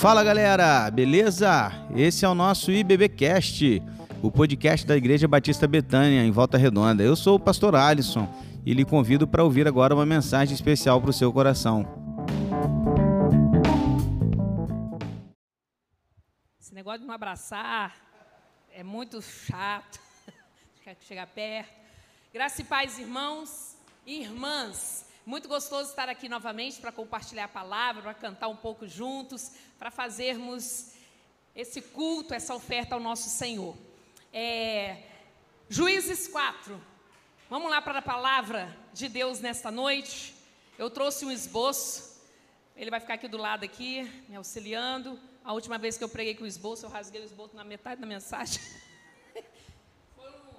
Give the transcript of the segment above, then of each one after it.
Fala galera, beleza? Esse é o nosso IBBcast, o podcast da Igreja Batista Betânia, em Volta Redonda. Eu sou o pastor Alisson e lhe convido para ouvir agora uma mensagem especial para o seu coração. Esse negócio de não abraçar é muito chato, quer chegar perto. Graça e paz, irmãos e irmãs. Muito gostoso estar aqui novamente para compartilhar a palavra, para cantar um pouco juntos, para fazermos esse culto, essa oferta ao nosso Senhor. É, Juízes 4. Vamos lá para a palavra de Deus nesta noite. Eu trouxe um esboço. Ele vai ficar aqui do lado aqui, me auxiliando. A última vez que eu preguei com o esboço, eu rasguei o esboço na metade da mensagem. foi, um,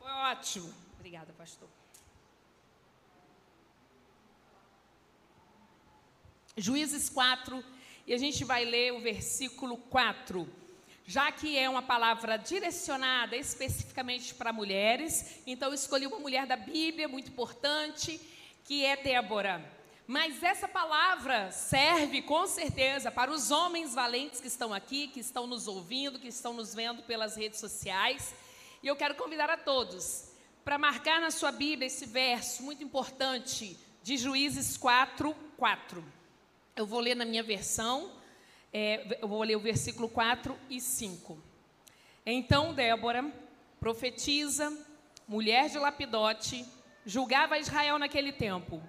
foi ótimo. Obrigada, pastor. Juízes 4, e a gente vai ler o versículo 4. Já que é uma palavra direcionada especificamente para mulheres, então eu escolhi uma mulher da Bíblia muito importante, que é Débora. Mas essa palavra serve com certeza para os homens valentes que estão aqui, que estão nos ouvindo, que estão nos vendo pelas redes sociais. E eu quero convidar a todos para marcar na sua Bíblia esse verso muito importante de Juízes 4, 4. Eu vou ler na minha versão, é, eu vou ler o versículo 4 e 5. Então Débora, profetiza, mulher de Lapidote, julgava Israel naquele tempo.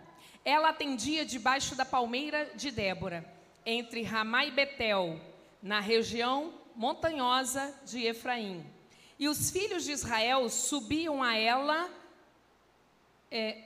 Ela atendia debaixo da palmeira de Débora, entre Ramá e Betel, na região montanhosa de Efraim. E os filhos de Israel subiam a ela, é,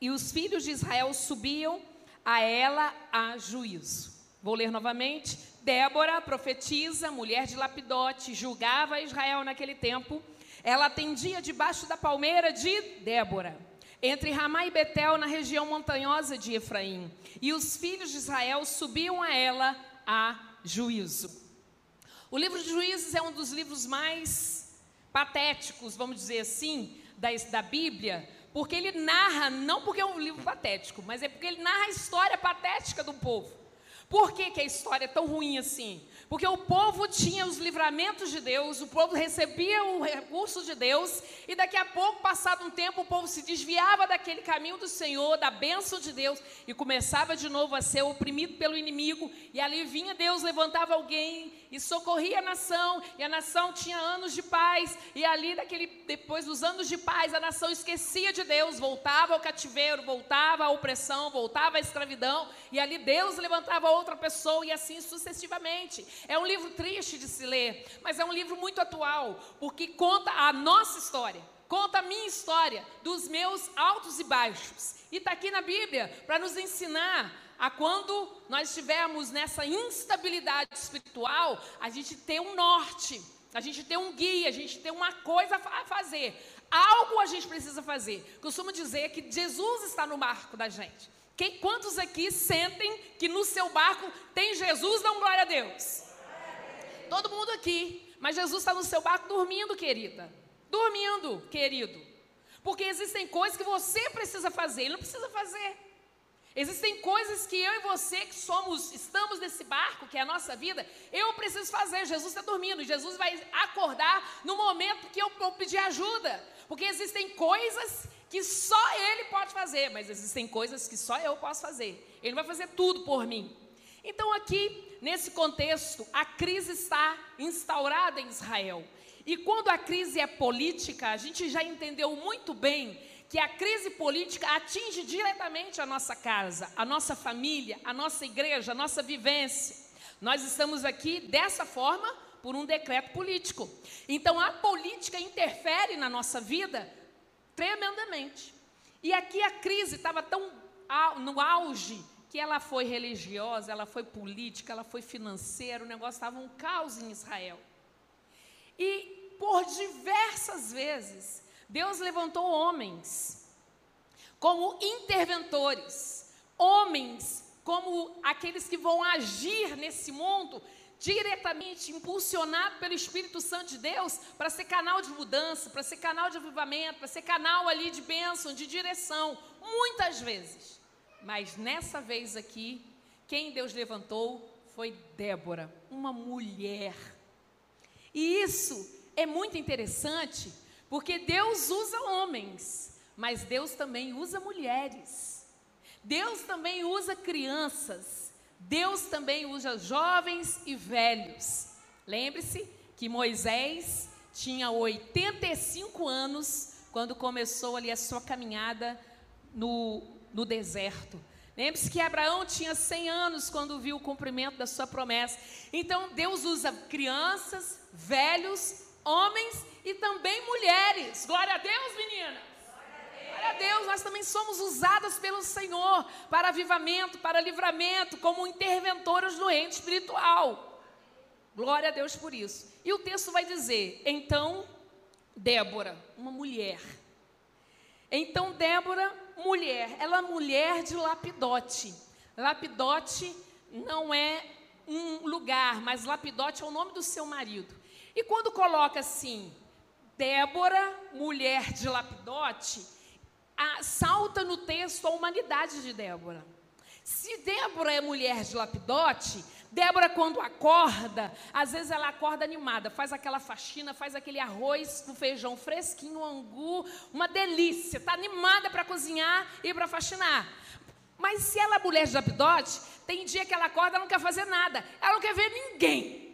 e os filhos de Israel subiam a ela há juízo. Vou ler novamente. Débora, profetiza, mulher de Lapidote, julgava Israel naquele tempo. Ela atendia debaixo da palmeira de Débora, entre Ramá e Betel, na região montanhosa de Efraim. E os filhos de Israel subiam a ela a juízo. O livro de Juízes é um dos livros mais patéticos, vamos dizer assim, da, da Bíblia, porque ele narra, não porque é um livro patético, mas é porque ele narra a história patética do povo. Por que, que a história é tão ruim assim? Porque o povo tinha os livramentos de Deus, o povo recebia o recurso de Deus, e daqui a pouco, passado um tempo, o povo se desviava daquele caminho do Senhor, da bênção de Deus, e começava de novo a ser oprimido pelo inimigo, e ali vinha Deus, levantava alguém e socorria a nação, e a nação tinha anos de paz, e ali, daquele, depois dos anos de paz, a nação esquecia de Deus, voltava ao cativeiro, voltava à opressão, voltava à escravidão, e ali Deus levantava outra pessoa, e assim sucessivamente. É um livro triste de se ler, mas é um livro muito atual, porque conta a nossa história, conta a minha história, dos meus altos e baixos. E está aqui na Bíblia para nos ensinar a quando nós estivermos nessa instabilidade espiritual, a gente ter um norte, a gente ter um guia, a gente ter uma coisa a fazer. Algo a gente precisa fazer. Costumo dizer que Jesus está no barco da gente. Quem, quantos aqui sentem que no seu barco tem Jesus? Dão glória a Deus. Todo mundo aqui. Mas Jesus está no seu barco dormindo, querida. Dormindo, querido. Porque existem coisas que você precisa fazer, ele não precisa fazer. Existem coisas que eu e você que somos, estamos nesse barco, que é a nossa vida, eu preciso fazer. Jesus está dormindo, Jesus vai acordar no momento que eu vou pedir ajuda. Porque existem coisas que só Ele pode fazer, mas existem coisas que só eu posso fazer. Ele vai fazer tudo por mim. Então, aqui, nesse contexto, a crise está instaurada em Israel. E quando a crise é política, a gente já entendeu muito bem que a crise política atinge diretamente a nossa casa, a nossa família, a nossa igreja, a nossa vivência. Nós estamos aqui dessa forma por um decreto político. Então a política interfere na nossa vida tremendamente. E aqui a crise estava tão no auge que ela foi religiosa, ela foi política, ela foi financeira, o negócio estava um caos em Israel. E por diversas vezes, Deus levantou homens como interventores, homens como aqueles que vão agir nesse mundo diretamente impulsionado pelo Espírito Santo de Deus para ser canal de mudança, para ser canal de avivamento, para ser canal ali de bênção, de direção, muitas vezes. Mas nessa vez aqui, quem Deus levantou foi Débora, uma mulher. E isso é muito interessante, porque Deus usa homens, mas Deus também usa mulheres. Deus também usa crianças. Deus também usa jovens e velhos. Lembre-se que Moisés tinha 85 anos quando começou ali a sua caminhada no, no deserto. Lembre-se que Abraão tinha 100 anos quando viu o cumprimento da sua promessa. Então Deus usa crianças, velhos, homens e também mulheres. Glória a Deus, meninas. Glória a Deus, nós também somos usadas pelo Senhor para avivamento, para livramento, como interventoras no ente espiritual. Glória a Deus por isso. E o texto vai dizer: então, Débora, uma mulher. Então, Débora, mulher, ela é mulher de Lapidote. Lapidote não é um lugar, mas Lapidote é o nome do seu marido. E quando coloca assim, Débora, mulher de Lapidote, a, salta no texto a humanidade de Débora. Se Débora é mulher de Lapidote, Débora, quando acorda, às vezes ela acorda animada, faz aquela faxina, faz aquele arroz com feijão fresquinho, angu, uma delícia, está animada para cozinhar e para faxinar. Mas se ela é mulher de Lapidote, tem dia que ela acorda e não quer fazer nada, ela não quer ver ninguém.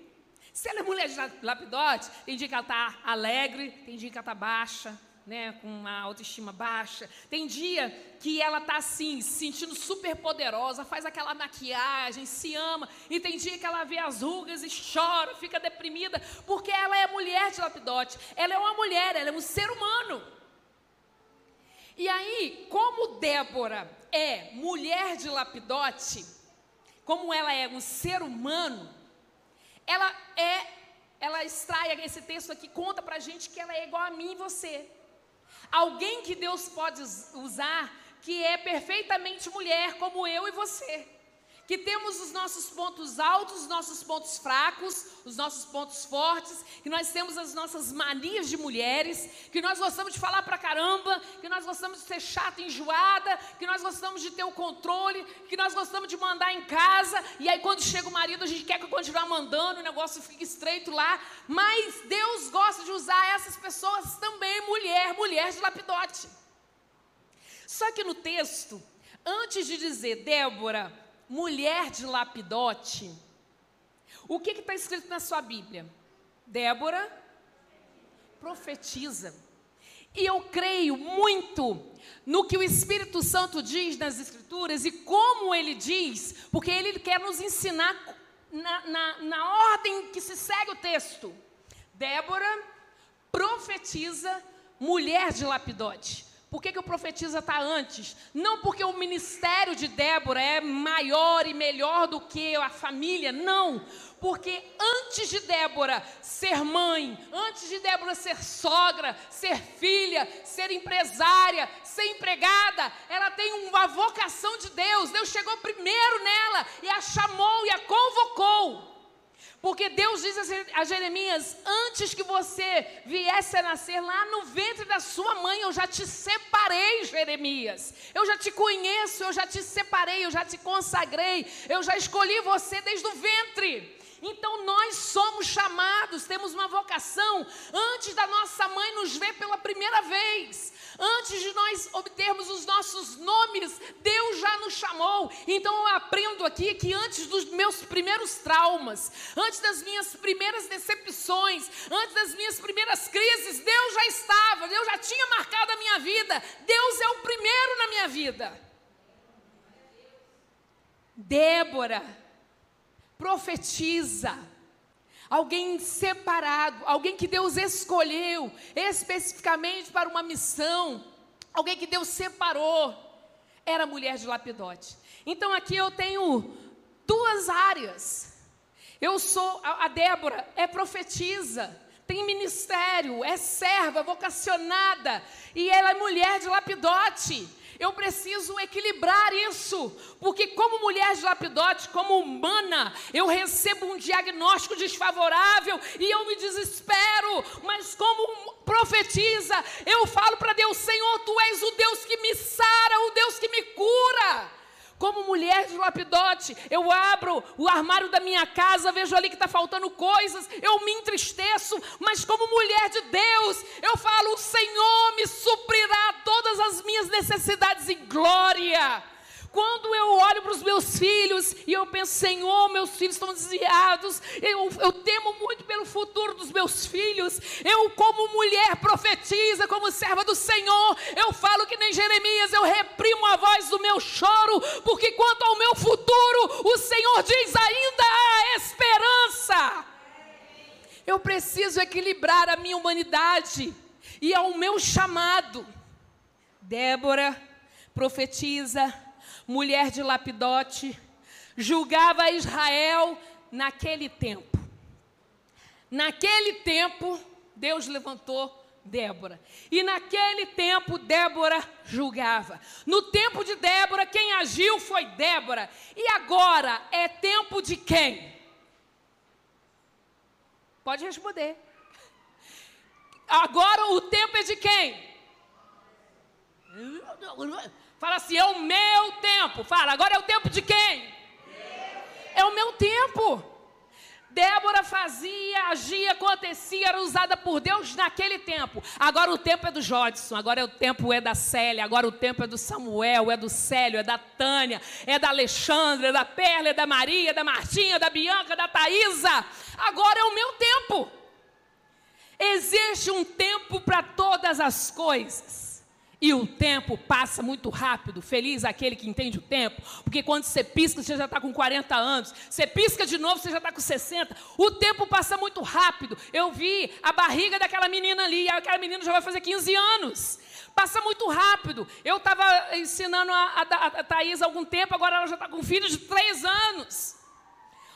Se ela é mulher de lapidote, tem dia que ela está alegre, tem dia que ela está baixa, né, com uma autoestima baixa. Tem dia que ela está assim, se sentindo super poderosa, faz aquela maquiagem, se ama. E tem dia que ela vê as rugas e chora, fica deprimida, porque ela é mulher de lapidote. Ela é uma mulher, ela é um ser humano. E aí, como Débora é mulher de lapidote, como ela é um ser humano, ela é, ela extrai esse texto aqui, conta pra gente que ela é igual a mim e você. Alguém que Deus pode usar que é perfeitamente mulher, como eu e você que temos os nossos pontos altos, os nossos pontos fracos, os nossos pontos fortes, que nós temos as nossas manias de mulheres, que nós gostamos de falar pra caramba, que nós gostamos de ser chata, enjoada, que nós gostamos de ter o controle, que nós gostamos de mandar em casa, e aí quando chega o marido a gente quer que continuar mandando, o negócio fica estreito lá, mas Deus gosta de usar essas pessoas também, mulher, mulher de lapidote. Só que no texto, antes de dizer Débora, mulher de lapidote, o que está escrito na sua Bíblia? Débora profetiza. E eu creio muito no que o Espírito Santo diz nas Escrituras e como ele diz, porque ele quer nos ensinar na, na, na ordem que se segue o texto. Débora profetiza, mulher de lapidote. Por que, que o profetiza está antes? Não porque o ministério de Débora é maior e melhor do que a família, não. Porque antes de Débora ser mãe, antes de Débora ser sogra, ser filha, ser empresária, ser empregada, ela tem uma vocação de Deus. Deus chegou primeiro nela e a chamou e a convocou. Porque Deus diz a Jeremias: Antes que você viesse a nascer lá no ventre da sua mãe, eu já te separei, Jeremias. Eu já te conheço, eu já te separei, eu já te consagrei, eu já escolhi você desde o ventre. Então nós somos chamados, temos uma vocação antes da nossa mãe nos ver pela primeira vez. Antes de nós obtermos os nossos nomes, Deus já nos chamou. Então eu aprendo aqui que antes dos meus primeiros traumas, antes das minhas primeiras decepções, antes das minhas primeiras crises, Deus já estava, Deus já tinha marcado a minha vida. Deus é o primeiro na minha vida. Débora profetiza alguém separado, alguém que Deus escolheu especificamente para uma missão, alguém que Deus separou, era mulher de lapidote. Então aqui eu tenho duas áreas. Eu sou, a Débora é profetisa, tem ministério, é serva, vocacionada, e ela é mulher de lapidote. Eu preciso equilibrar isso, porque como mulher de lapidote, como humana, eu recebo um diagnóstico desfavorável e eu me desespero, mas como profetiza, eu falo para Deus, Senhor, tu és o Deus que me sara, o Deus que me cura. Como mulher de lapidote, eu abro o armário da minha casa, vejo ali que está faltando coisas, eu me entristeço, mas como mulher de Deus, eu falo: o Senhor me suprirá todas as minhas necessidades em glória. Quando eu olho para os meus filhos e eu penso, Senhor, meus filhos estão desviados, eu, eu temo muito pelo futuro dos meus filhos. Eu, como mulher profetiza, como serva do Senhor, eu falo que nem Jeremias, eu reprimo a voz do meu choro, porque quanto ao meu futuro, o Senhor diz: ainda há esperança. Eu preciso equilibrar a minha humanidade e ao meu chamado. Débora profetiza mulher de Lapidote, julgava Israel naquele tempo. Naquele tempo, Deus levantou Débora. E naquele tempo, Débora julgava. No tempo de Débora, quem agiu foi Débora. E agora é tempo de quem? Pode responder. Agora o tempo é de quem? Fala assim: é o meu tempo. Fala, agora é o tempo de quem? É o meu tempo. Débora fazia, agia, acontecia, era usada por Deus naquele tempo. Agora o tempo é do Jodson, agora o tempo é da Célia, agora o tempo é do Samuel, é do Célio, é da Tânia, é da Alexandra, é da Perla, é da Maria, é da Martinha, da Bianca, da Thaisa. Agora é o meu tempo. Existe um tempo para todas as coisas. E o tempo passa muito rápido. Feliz aquele que entende o tempo. Porque quando você pisca, você já está com 40 anos. Você pisca de novo, você já está com 60. O tempo passa muito rápido. Eu vi a barriga daquela menina ali. E aquela menina já vai fazer 15 anos. Passa muito rápido. Eu estava ensinando a, a, a Thaís há algum tempo, agora ela já está com um filho de 3 anos.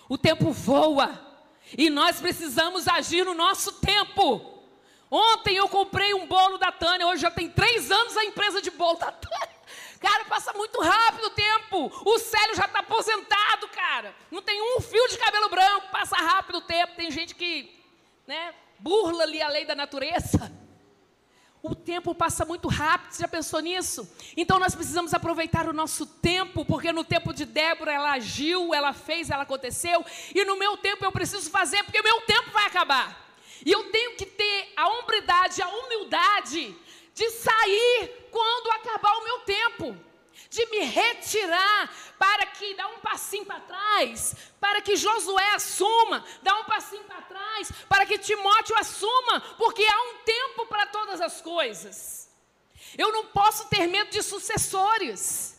O tempo voa. E nós precisamos agir no nosso tempo. Ontem eu comprei um bolo da Tânia, hoje já tem três anos a empresa de bolo da Tânia. Cara, passa muito rápido o tempo. O Célio já está aposentado, cara. Não tem um fio de cabelo branco, passa rápido o tempo. Tem gente que, né, burla ali a lei da natureza. O tempo passa muito rápido, você já pensou nisso? Então nós precisamos aproveitar o nosso tempo, porque no tempo de Débora ela agiu, ela fez, ela aconteceu, e no meu tempo eu preciso fazer, porque meu tempo vai acabar. E eu tenho que ter a hombridade, a humildade de sair quando acabar o meu tempo, de me retirar para que dá um passinho para trás, para que Josué assuma, dá um passinho para trás, para que Timóteo assuma, porque há um tempo para todas as coisas. Eu não posso ter medo de sucessores.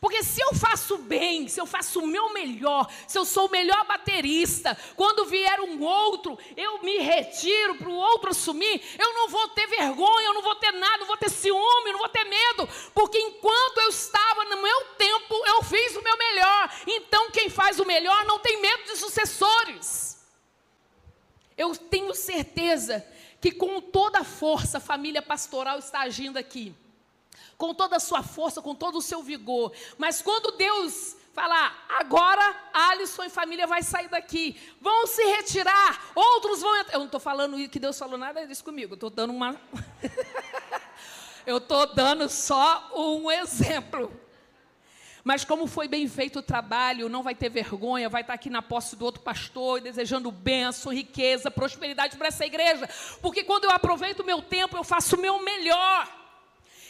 Porque se eu faço bem, se eu faço o meu melhor, se eu sou o melhor baterista, quando vier um outro, eu me retiro para o outro assumir, eu não vou ter vergonha, eu não vou ter nada, não vou ter ciúme, não vou ter medo, porque enquanto eu estava no meu tempo, eu fiz o meu melhor. Então quem faz o melhor não tem medo de sucessores. Eu tenho certeza que com toda a força a família pastoral está agindo aqui com toda a sua força, com todo o seu vigor. Mas quando Deus falar, agora Alisson e família vai sair daqui, vão se retirar, outros vão entrar. Eu não estou falando que Deus falou nada disso comigo, estou dando uma. eu estou dando só um exemplo. Mas como foi bem feito o trabalho, não vai ter vergonha, vai estar aqui na posse do outro pastor, desejando bênção, riqueza, prosperidade para essa igreja. Porque quando eu aproveito o meu tempo, eu faço o meu melhor.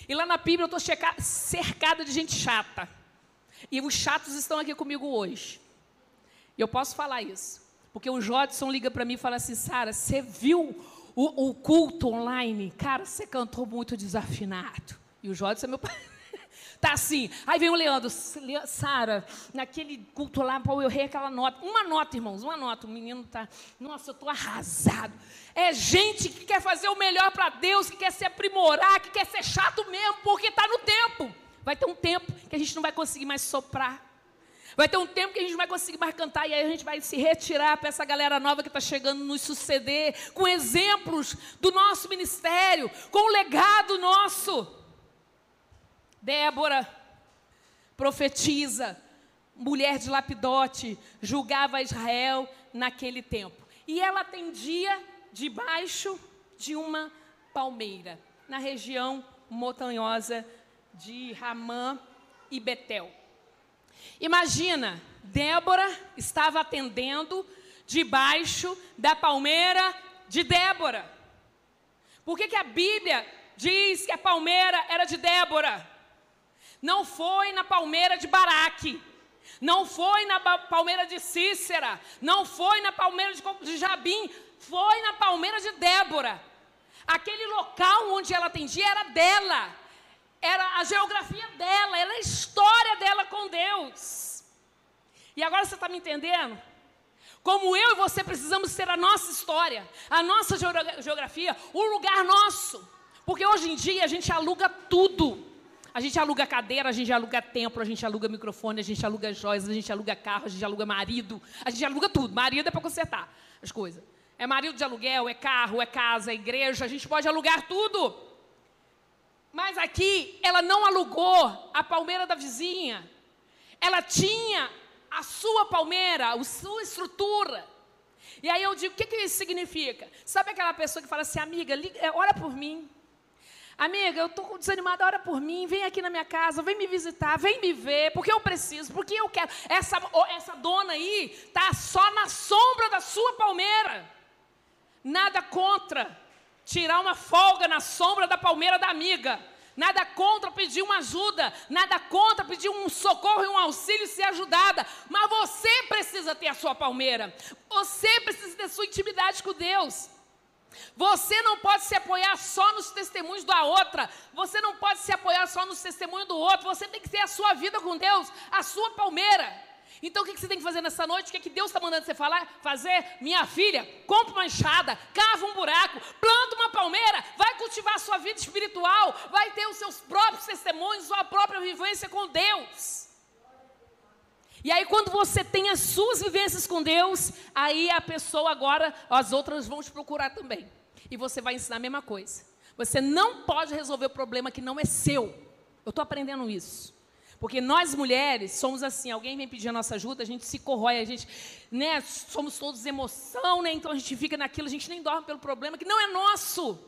E lá na Bíblia eu estou cercada de gente chata. E os chatos estão aqui comigo hoje. E eu posso falar isso. Porque o Jodson liga para mim e fala assim: Sara, você viu o, o, culto online? Cara, você cantou muito desafinado. E o Jodson é meu pai. Tá assim. Aí vem o Leandro, Sara, naquele culto lá, Paulo, eu errei aquela nota. Uma nota, irmãos, uma nota. O menino tá, nossa, eu tô arrasado. É gente que quer fazer o melhor para Deus, que quer se aprimorar, que quer ser chato mesmo, porque está no tempo. Vai ter um tempo que a gente não vai conseguir mais soprar. Vai ter um tempo que a gente não vai conseguir mais cantar, e aí a gente vai se retirar para essa galera nova que está chegando nos suceder, com exemplos do nosso ministério, com o legado nosso. Débora profetiza, mulher de Lapidote, julgava Israel naquele tempo. E ela atendia debaixo de uma palmeira, na região montanhosa de Ramã e Betel. Imagina, Débora estava atendendo debaixo da palmeira de Débora. Por que, que a Bíblia diz que a palmeira era de Débora? Não foi na palmeira de Baraque. Não foi na palmeira de Cícera. Não foi na palmeira de Jabim. Foi na palmeira de Débora. Aquele local onde ela atendia era dela. Era a geografia dela. Era a história dela com Deus. E agora você está me entendendo? Como eu e você precisamos ter a nossa história, a nossa geografia, o lugar nosso. Porque hoje em dia a gente aluga tudo. A gente aluga cadeira, a gente aluga templo, a gente aluga microfone, a gente aluga joias, a gente aluga carro, a gente aluga marido, a gente aluga tudo. Marido é para consertar as coisas. É marido de aluguel, é carro, é casa, é igreja, a gente pode alugar tudo. Mas aqui ela não alugou a palmeira da vizinha. Ela tinha a sua palmeira, a sua estrutura. E aí eu digo, o que, que isso significa? Sabe aquela pessoa que fala assim, amiga, liga, ora por mim. Amiga, eu estou desanimada, ora por mim, vem aqui na minha casa, vem me visitar, vem me ver, porque eu preciso, porque eu quero. Essa, essa dona aí está só na sombra da sua palmeira. Nada contra tirar uma folga na sombra da palmeira da amiga. Nada contra pedir uma ajuda, nada contra pedir um socorro e um auxílio ser ajudada, mas você precisa ter a sua palmeira. Você precisa ter sua intimidade com Deus. Você não pode se apoiar só nos testemunhos da outra. Você não pode se apoiar só nos testemunhos do outro. Você tem que ter a sua vida com Deus, a sua palmeira. Então o que você tem que fazer nessa noite? O que, é que Deus está mandando você falar? Fazer? Minha filha, compra uma enxada, cava um buraco, planta uma palmeira, vai cultivar a sua vida espiritual, vai ter os seus próprios testemunhos, sua própria vivência com Deus. E aí, quando você tem as suas vivências com Deus, aí a pessoa agora, as outras vão te procurar também. E você vai ensinar a mesma coisa. Você não pode resolver o problema que não é seu. Eu estou aprendendo isso. Porque nós mulheres somos assim, alguém vem pedir a nossa ajuda, a gente se corrói, a gente, né, somos todos emoção, né? Então a gente fica naquilo, a gente nem dorme pelo problema que não é nosso.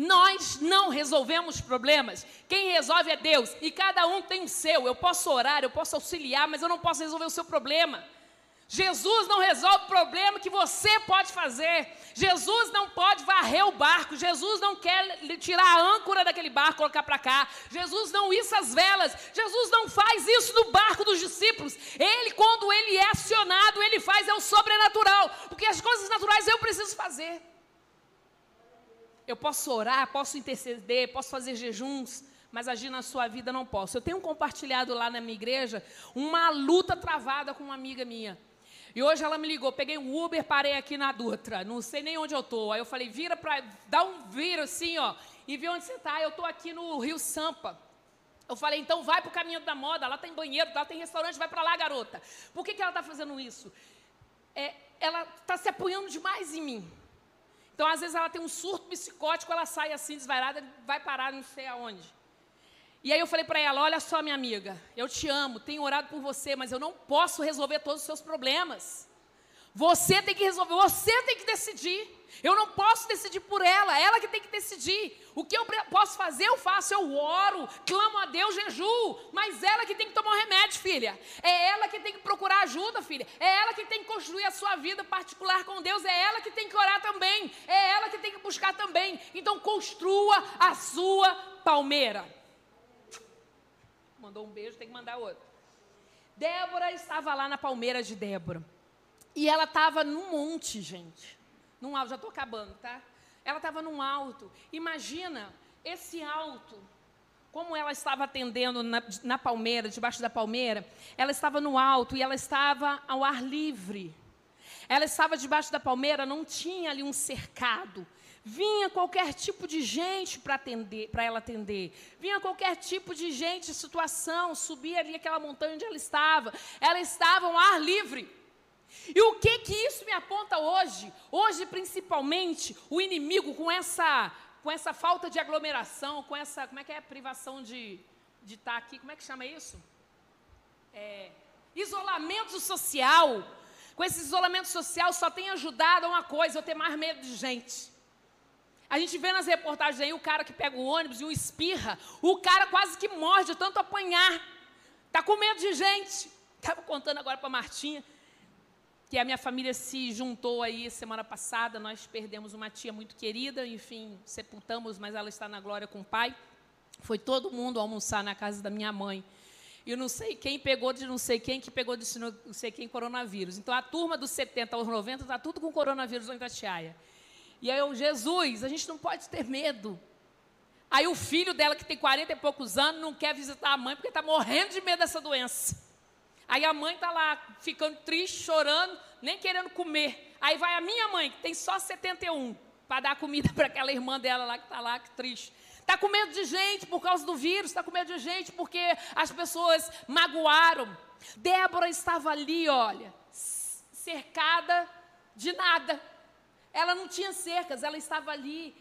Nós não resolvemos problemas. Quem resolve é Deus. E cada um tem o seu. Eu posso orar, eu posso auxiliar, mas eu não posso resolver o seu problema. Jesus não resolve o problema que você pode fazer. Jesus não pode varrer o barco. Jesus não quer tirar a âncora daquele barco colocar para cá. Jesus não issa as velas. Jesus não faz isso no barco dos discípulos. Ele, quando ele é acionado, ele faz é o sobrenatural. Porque as coisas naturais eu preciso fazer. Eu posso orar, posso interceder, posso fazer jejuns mas agir na sua vida não posso. Eu tenho compartilhado lá na minha igreja uma luta travada com uma amiga minha. E hoje ela me ligou, peguei um Uber, parei aqui na Dutra, não sei nem onde eu tô. Aí eu falei, vira para, dá um vira assim, ó, e vê onde você está. Eu tô aqui no Rio Sampa. Eu falei, então vai para o caminho da moda, lá tem banheiro, lá tem restaurante, vai para lá, garota. Por que, que ela está fazendo isso? É, ela está se apoiando demais em mim. Então, às vezes, ela tem um surto psicótico, ela sai assim, desvairada, vai parar não sei aonde. E aí eu falei para ela: Olha só, minha amiga, eu te amo, tenho orado por você, mas eu não posso resolver todos os seus problemas. Você tem que resolver, você tem que decidir. Eu não posso decidir por ela, ela que tem que decidir. O que eu posso fazer, eu faço, eu oro, clamo a Deus, jejuo, mas ela que tem que tomar o remédio, filha. É ela que tem que procurar ajuda, filha. É ela que tem que construir a sua vida particular com Deus, é ela que tem que orar também, é ela que tem que buscar também. Então construa a sua palmeira mandou um beijo, tem que mandar outro. Débora estava lá na palmeira de Débora. E ela estava num monte, gente. Num alto, já estou acabando, tá? Ela estava num alto. Imagina esse alto, como ela estava atendendo na, na palmeira, debaixo da palmeira. Ela estava no alto e ela estava ao ar livre. Ela estava debaixo da palmeira, não tinha ali um cercado. Vinha qualquer tipo de gente para atender, para ela atender. Vinha qualquer tipo de gente, situação, subia ali aquela montanha onde ela estava. Ela estava ao ar livre. E o que que isso me aponta hoje? Hoje, principalmente, o inimigo com essa com essa falta de aglomeração, com essa, como é que é, privação de de estar tá aqui, como é que chama isso? É, isolamento social. Com esse isolamento social só tem ajudado a uma coisa, eu ter mais medo de gente. A gente vê nas reportagens aí o cara que pega o ônibus e o espirra, o cara quase que morre de tanto apanhar. Está com medo de gente. Estava contando agora para a Martinha que a minha família se juntou aí semana passada. Nós perdemos uma tia muito querida, enfim, sepultamos, mas ela está na glória com o pai. Foi todo mundo almoçar na casa da minha mãe. E eu não sei quem pegou de não sei quem, que pegou de não sei quem coronavírus. Então a turma dos 70 aos 90 está tudo com coronavírus lá em. E aí eu, Jesus, a gente não pode ter medo. Aí o filho dela, que tem 40 e poucos anos, não quer visitar a mãe porque está morrendo de medo dessa doença. Aí a mãe está lá, ficando triste, chorando, nem querendo comer. Aí vai a minha mãe, que tem só 71, para dar comida para aquela irmã dela lá que está lá, que triste. Está com medo de gente por causa do vírus, está com medo de gente porque as pessoas magoaram. Débora estava ali, olha, cercada de nada. Ela não tinha cercas, ela estava ali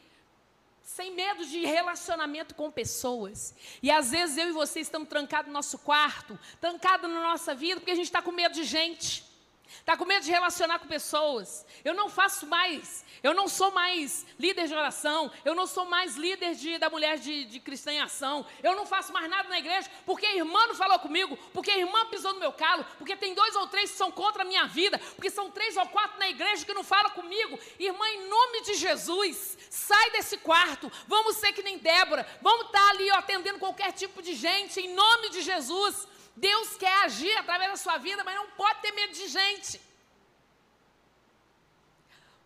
sem medo de relacionamento com pessoas. E às vezes eu e você estamos trancados no nosso quarto, trancados na nossa vida, porque a gente está com medo de gente. Está com medo de relacionar com pessoas. Eu não faço mais, eu não sou mais líder de oração, eu não sou mais líder de, da mulher de, de cristã em ação, eu não faço mais nada na igreja, porque a irmã não falou comigo, porque a irmã pisou no meu calo, porque tem dois ou três que são contra a minha vida, porque são três ou quatro na igreja que não falam comigo. Irmã, em nome de Jesus, sai desse quarto, vamos ser que nem Débora, vamos estar ali ó, atendendo qualquer tipo de gente, em nome de Jesus. Deus quer agir através da sua vida, mas não pode ter medo de gente.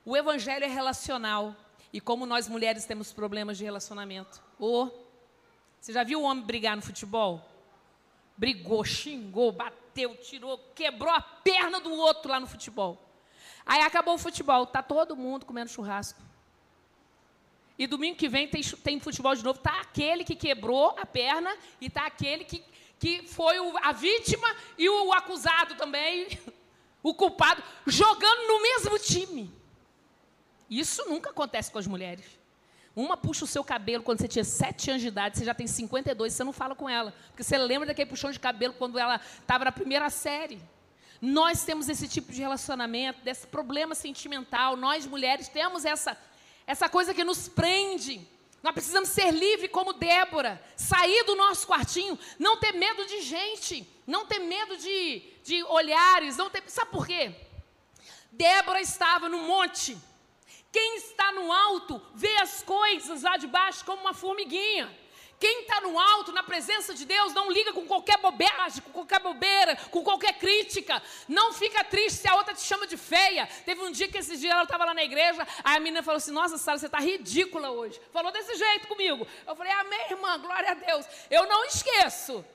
O evangelho é relacional. E como nós mulheres temos problemas de relacionamento. Oh, você já viu o homem brigar no futebol? Brigou, xingou, bateu, tirou, quebrou a perna do outro lá no futebol. Aí acabou o futebol, tá todo mundo comendo churrasco. E domingo que vem tem, tem futebol de novo. Tá aquele que quebrou a perna e tá aquele que, que foi a vítima e o acusado também, o culpado, jogando no mesmo time. Isso nunca acontece com as mulheres. Uma puxa o seu cabelo quando você tinha 7 anos de idade, você já tem 52, você não fala com ela. Porque você lembra daquele puxão de cabelo quando ela estava na primeira série. Nós temos esse tipo de relacionamento, desse problema sentimental. Nós, mulheres, temos essa, essa coisa que nos prende. Nós precisamos ser livres como Débora, sair do nosso quartinho, não ter medo de gente, não ter medo de, de olhares, não ter. Sabe por quê? Débora estava no monte quem está no alto vê as coisas lá de baixo como uma formiguinha. Quem está no alto, na presença de Deus, não liga com qualquer bobagem, com qualquer bobeira, com qualquer crítica. Não fica triste se a outra te chama de feia. Teve um dia que esses dias ela estava lá na igreja, aí a menina falou assim: Nossa, Sara, você está ridícula hoje. Falou desse jeito comigo. Eu falei: Amém, irmã, glória a Deus. Eu não esqueço.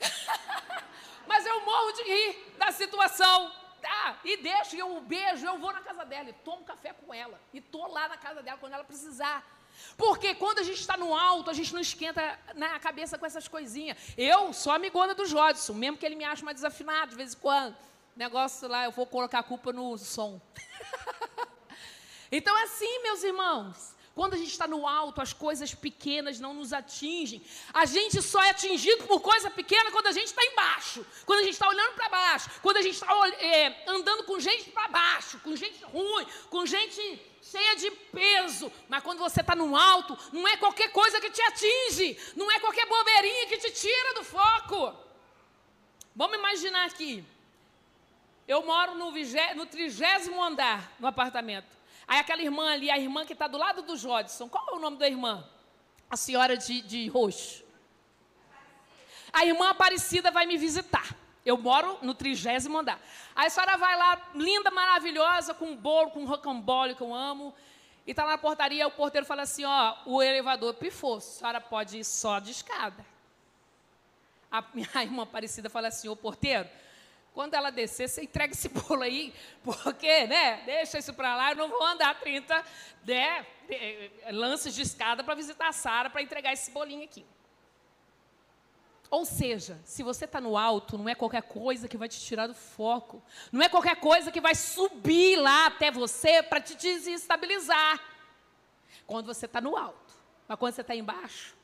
Mas eu morro de rir da situação. Tá, e deixa, eu beijo, eu vou na casa dela e tomo café com ela. E tô lá na casa dela quando ela precisar. Porque quando a gente está no alto, a gente não esquenta na cabeça com essas coisinhas. Eu sou amigona do Jodson, mesmo que ele me ache mais desafinado de vez em quando. Negócio lá, eu vou colocar a culpa no som. então, é assim, meus irmãos. Quando a gente está no alto, as coisas pequenas não nos atingem. A gente só é atingido por coisa pequena quando a gente está embaixo, quando a gente está olhando para baixo, quando a gente está é, andando com gente para baixo, com gente ruim, com gente cheia de peso. Mas quando você está no alto, não é qualquer coisa que te atinge, não é qualquer bobeirinha que te tira do foco. Vamos imaginar aqui. Eu moro no, vigé, no trigésimo andar no apartamento. Aí aquela irmã ali, a irmã que está do lado do Jodson, qual é o nome da irmã? A senhora de, de roxo. A irmã Aparecida vai me visitar. Eu moro no trigésimo andar. Aí a senhora vai lá, linda, maravilhosa, com um bolo, com um rocambole que eu amo. E está na portaria, o porteiro fala assim, ó, o elevador pifou, a senhora pode ir só de escada. A minha irmã Aparecida fala assim, ô porteiro, quando ela descer, você entrega esse bolo aí, porque, né? Deixa isso para lá, eu não vou andar 30 né, lances de escada para visitar a Sara para entregar esse bolinho aqui. Ou seja, se você está no alto, não é qualquer coisa que vai te tirar do foco. Não é qualquer coisa que vai subir lá até você para te desestabilizar. Quando você está no alto. Mas quando você está embaixo,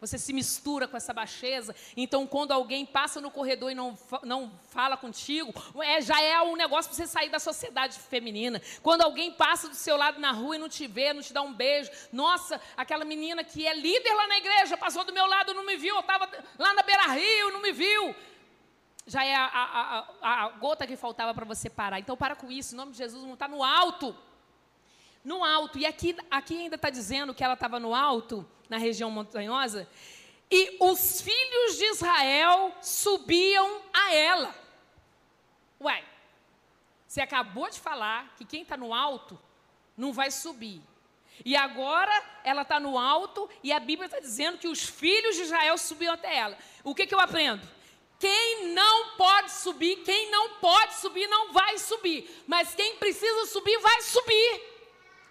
você se mistura com essa baixeza. Então, quando alguém passa no corredor e não, não fala contigo, é, já é um negócio para você sair da sociedade feminina. Quando alguém passa do seu lado na rua e não te vê, não te dá um beijo. Nossa, aquela menina que é líder lá na igreja passou do meu lado, não me viu. Eu estava lá na beira-rio, não me viu. já é a, a, a, a gota que faltava para você parar. Então para com isso, em nome de Jesus, não está no alto. No alto. E aqui, aqui ainda está dizendo que ela estava no alto, na região montanhosa, e os filhos de Israel subiam a ela. Ué, você acabou de falar que quem está no alto não vai subir. E agora ela está no alto e a Bíblia está dizendo que os filhos de Israel subiam até ela. O que, que eu aprendo? Quem não pode subir, quem não pode subir, não vai subir. Mas quem precisa subir, vai subir.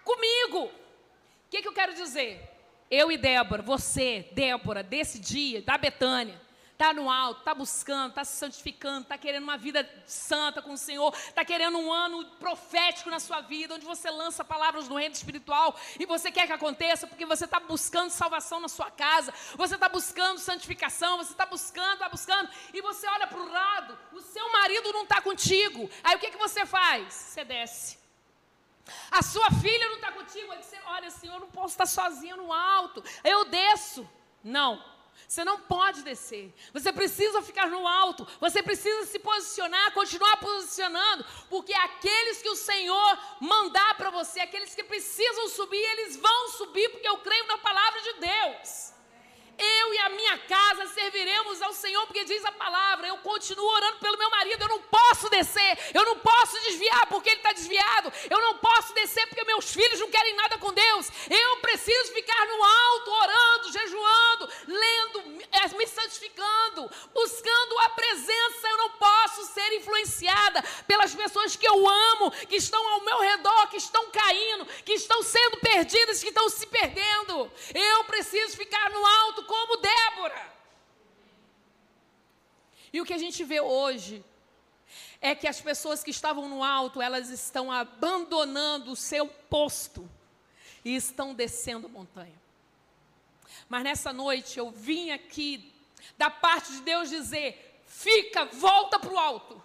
Comigo. O que, que eu quero dizer? Eu e Débora, você, Débora, desse dia, da Betânia, está no alto, está buscando, está se santificando, está querendo uma vida santa com o Senhor, está querendo um ano profético na sua vida, onde você lança palavras no reino espiritual e você quer que aconteça porque você está buscando salvação na sua casa, você está buscando santificação, você está buscando, está buscando, e você olha para o lado, o seu marido não está contigo, aí o que, que você faz? Você desce. A sua filha não está contigo, aí você olha assim, eu não posso estar sozinha no alto, eu desço. Não. Você não pode descer. Você precisa ficar no alto. Você precisa se posicionar, continuar posicionando, porque aqueles que o Senhor mandar para você, aqueles que precisam subir, eles vão subir, porque eu creio na palavra de Deus. Eu e a minha casa serviremos ao Senhor, porque diz a palavra: eu continuo orando pelo meu marido, eu não posso descer, eu não posso desviar porque ele está desviado, eu não posso descer porque meus filhos não querem nada com Deus, eu preciso ficar no alto, orando, jejuando, lendo, me santificando, buscando a presença. Eu não posso ser influenciada pelas pessoas que eu amo, que estão ao meu redor, que estão caindo, que estão sendo perdidas, que estão se perdendo. Eu preciso ficar no alto como Débora. E o que a gente vê hoje é que as pessoas que estavam no alto, elas estão abandonando o seu posto e estão descendo a montanha. Mas nessa noite eu vim aqui da parte de Deus dizer: fica, volta para o alto.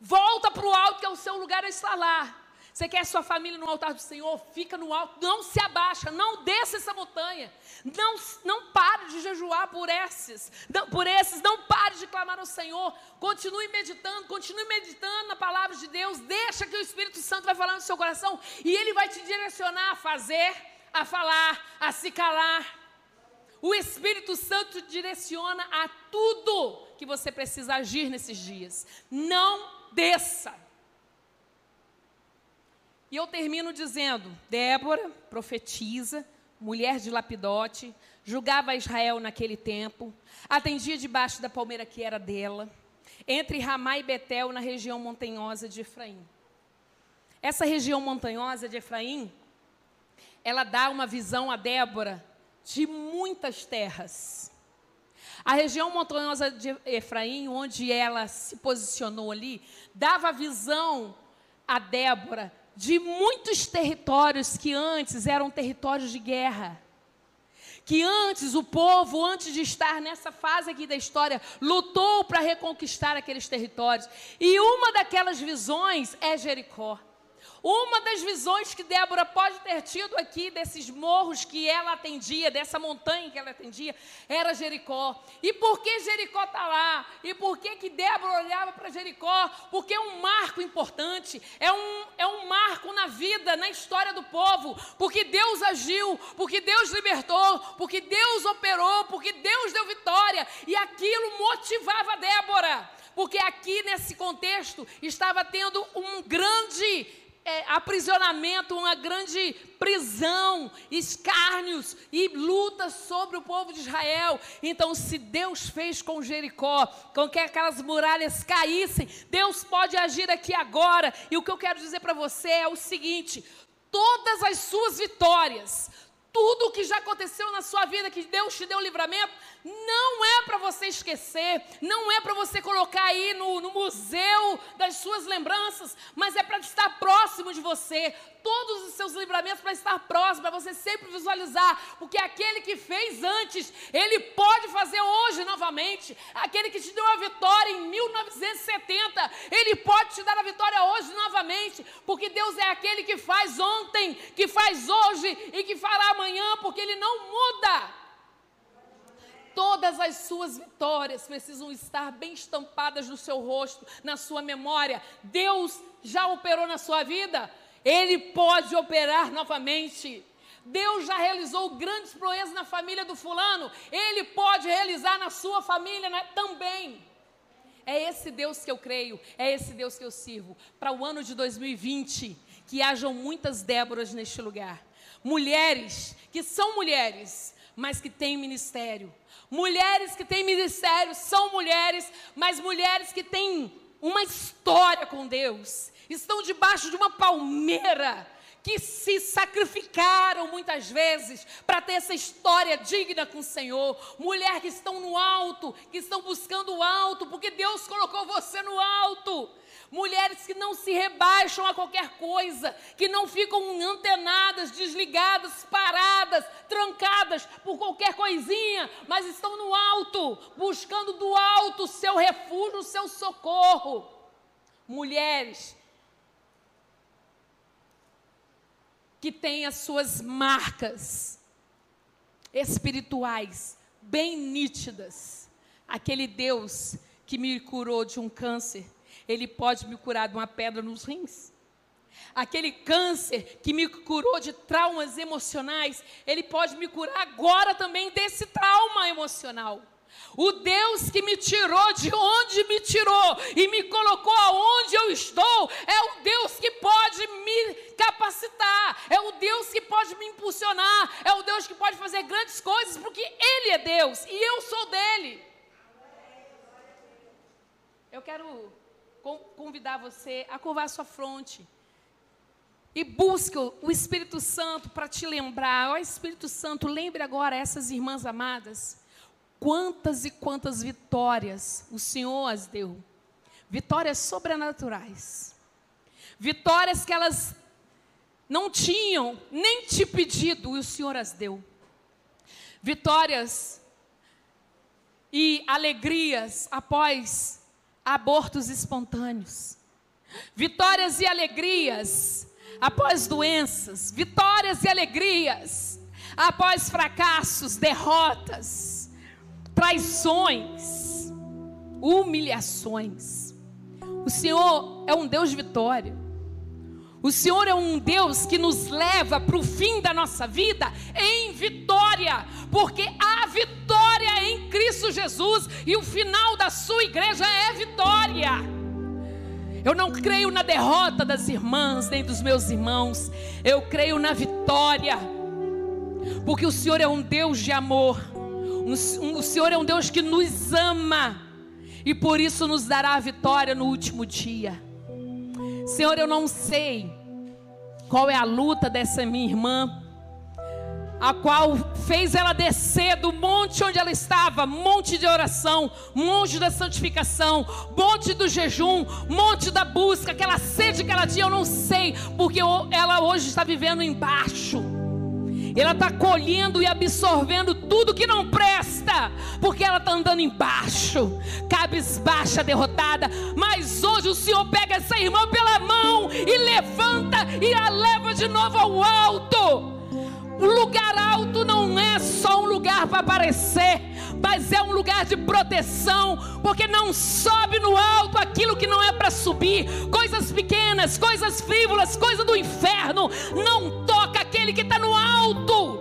Volta para o alto, que é o seu lugar a estar lá. Você quer sua família no altar do Senhor? Fica no alto, não se abaixa, não desça essa montanha. Não, não pare de jejuar por esses, não, por esses, não pare de clamar ao Senhor. Continue meditando, continue meditando na palavra de Deus. Deixa que o Espírito Santo vai falar no seu coração e ele vai te direcionar a fazer, a falar, a se calar. O Espírito Santo te direciona a tudo que você precisa agir nesses dias. Não desça. E eu termino dizendo: Débora, profetiza, mulher de Lapidote, julgava Israel naquele tempo, atendia debaixo da palmeira que era dela, entre Ramá e Betel, na região montanhosa de Efraim. Essa região montanhosa de Efraim, ela dá uma visão a Débora de muitas terras. A região montanhosa de Efraim, onde ela se posicionou ali, dava visão a Débora de muitos territórios que antes eram territórios de guerra. Que antes o povo, antes de estar nessa fase aqui da história, lutou para reconquistar aqueles territórios. E uma daquelas visões é Jericó. Uma das visões que Débora pode ter tido aqui desses morros que ela atendia, dessa montanha que ela atendia, era Jericó. E por que Jericó está lá? E por que, que Débora olhava para Jericó? Porque é um marco importante, é um, é um marco na vida, na história do povo. Porque Deus agiu, porque Deus libertou, porque Deus operou, porque Deus deu vitória. E aquilo motivava Débora. Porque aqui nesse contexto estava tendo um grande é, aprisionamento, uma grande prisão, escárnios e lutas sobre o povo de Israel. Então, se Deus fez com Jericó, com que aquelas muralhas caíssem, Deus pode agir aqui agora. E o que eu quero dizer para você é o seguinte: todas as suas vitórias, tudo o que já aconteceu na sua vida, que Deus te deu livramento, não é para você esquecer, não é para você colocar aí no, no, museu das suas lembranças, mas é para estar próximo de você. Todos os seus livramentos para estar próximo, para você sempre visualizar, porque aquele que fez antes, ele pode fazer hoje novamente. Aquele que te deu a vitória em 1970, ele pode te dar a vitória hoje novamente, porque Deus é aquele que faz ontem, que faz hoje e que fará amanhã, porque ele não muda. Todas as suas vitórias precisam estar bem estampadas no seu rosto, na sua memória. Deus já operou na sua vida, Ele pode operar novamente. Deus já realizou grandes proezas na família do fulano, Ele pode realizar na sua família né, também. É esse Deus que eu creio, é esse Deus que eu sirvo. Para o ano de 2020, que hajam muitas Déboras neste lugar. Mulheres que são mulheres, mas que têm ministério. Mulheres que têm ministério são mulheres, mas mulheres que têm uma história com Deus. Estão debaixo de uma palmeira que se sacrificaram muitas vezes para ter essa história digna com o Senhor. Mulher que estão no alto, que estão buscando o alto, porque Deus colocou você no alto. Mulheres que não se rebaixam a qualquer coisa, que não ficam antenadas, desligadas, paradas, trancadas por qualquer coisinha, mas estão no alto, buscando do alto o seu refúgio, o seu socorro. Mulheres que tem as suas marcas espirituais bem nítidas. Aquele Deus que me curou de um câncer, ele pode me curar de uma pedra nos rins. Aquele câncer que me curou de traumas emocionais, ele pode me curar agora também desse trauma emocional. O Deus que me tirou de onde me tirou e me colocou aonde eu estou, é o Deus que pode me capacitar, é o Deus que pode me impulsionar, é o Deus que pode fazer grandes coisas, porque Ele é Deus e eu sou dele. Eu quero convidar você a curvar sua fronte e busque o Espírito Santo para te lembrar. Ó Espírito Santo, lembre agora essas irmãs amadas quantas e quantas vitórias o Senhor as deu. Vitórias sobrenaturais. Vitórias que elas não tinham nem te pedido e o Senhor as deu. Vitórias e alegrias após abortos espontâneos. Vitórias e alegrias após doenças. Vitórias e alegrias após fracassos, derrotas traições, humilhações. O Senhor é um Deus de vitória. O Senhor é um Deus que nos leva para o fim da nossa vida em vitória, porque há vitória em Cristo Jesus e o final da sua igreja é vitória. Eu não creio na derrota das irmãs nem dos meus irmãos, eu creio na vitória, porque o Senhor é um Deus de amor. O Senhor é um Deus que nos ama e por isso nos dará a vitória no último dia. Senhor, eu não sei qual é a luta dessa minha irmã, a qual fez ela descer do monte onde ela estava, monte de oração, monte da santificação, monte do jejum, monte da busca, aquela sede que ela tinha, eu não sei, porque ela hoje está vivendo embaixo ela está colhendo e absorvendo tudo que não presta, porque ela está andando embaixo, cabisbaixa, derrotada. Mas hoje o Senhor pega essa irmã pela mão e levanta e a leva de novo ao alto. Lugar alto não é só um lugar para aparecer, mas é um lugar de proteção, porque não sobe no alto aquilo que não é para subir, coisas pequenas, coisas frívolas, coisa do inferno, não toca aquele que está no alto.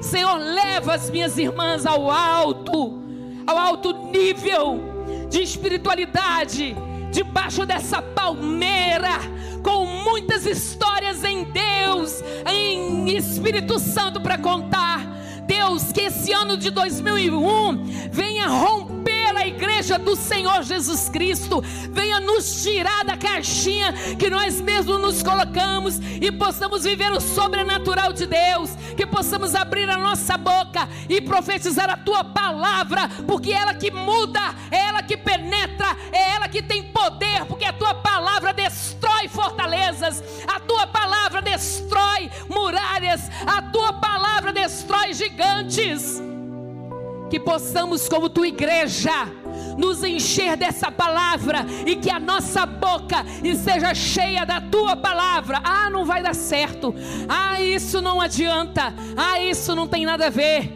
Senhor, leva as minhas irmãs ao alto, ao alto nível de espiritualidade, debaixo dessa palmeira com muitas histórias em Deus, em Espírito Santo para contar. Deus, que esse ano de 2001 venha romper a igreja do Senhor Jesus Cristo, venha nos tirar da caixinha que nós mesmos nos colocamos e possamos viver o sobrenatural de Deus, que possamos abrir a nossa boca e profetizar a tua palavra, porque é ela que muda, é ela que penetra, é ela que tem poder, porque a tua palavra destrói fortalezas, a tua palavra destrói muralhas, a tua palavra destrói gigantes. Que possamos, como tua igreja, nos encher dessa palavra e que a nossa boca esteja cheia da tua palavra. Ah, não vai dar certo. Ah, isso não adianta. Ah, isso não tem nada a ver.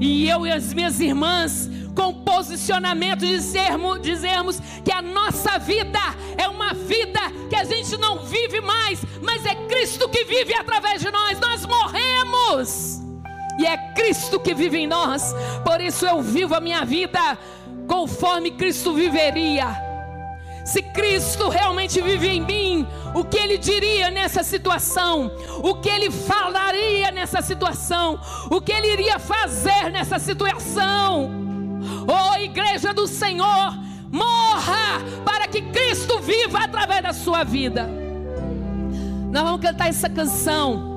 E eu e as minhas irmãs, com posicionamento, dizermos, dizermos que a nossa vida é uma vida que a gente não vive mais, mas é Cristo que vive através de nós. Nós morremos e é Cristo que vive em nós. Por isso eu vivo a minha vida conforme Cristo viveria. Se Cristo realmente vive em mim, o que ele diria nessa situação? O que ele falaria nessa situação? O que ele iria fazer nessa situação? Oh, igreja do Senhor, morra para que Cristo viva através da sua vida. Nós vamos cantar essa canção.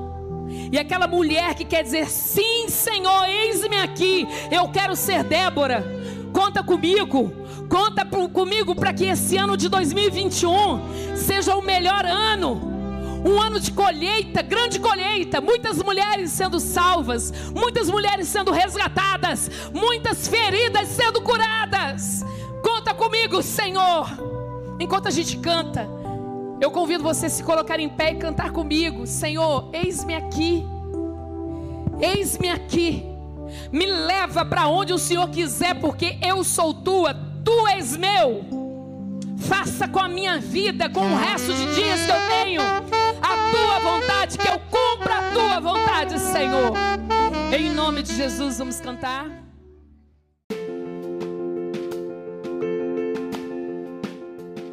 E aquela mulher que quer dizer: Sim, Senhor, eis-me aqui, eu quero ser Débora, conta comigo. Conta comigo para que esse ano de 2021 seja o melhor ano. Um ano de colheita, grande colheita, muitas mulheres sendo salvas, muitas mulheres sendo resgatadas, muitas feridas sendo curadas. Conta comigo, Senhor. Enquanto a gente canta, eu convido você a se colocar em pé e cantar comigo. Senhor, eis-me aqui. Eis-me aqui. Me leva para onde o Senhor quiser, porque eu sou tua tu és meu. Faça com a minha vida, com o resto de dias que eu tenho, a tua vontade, que eu cumpra a tua vontade, Senhor. Em nome de Jesus, vamos cantar.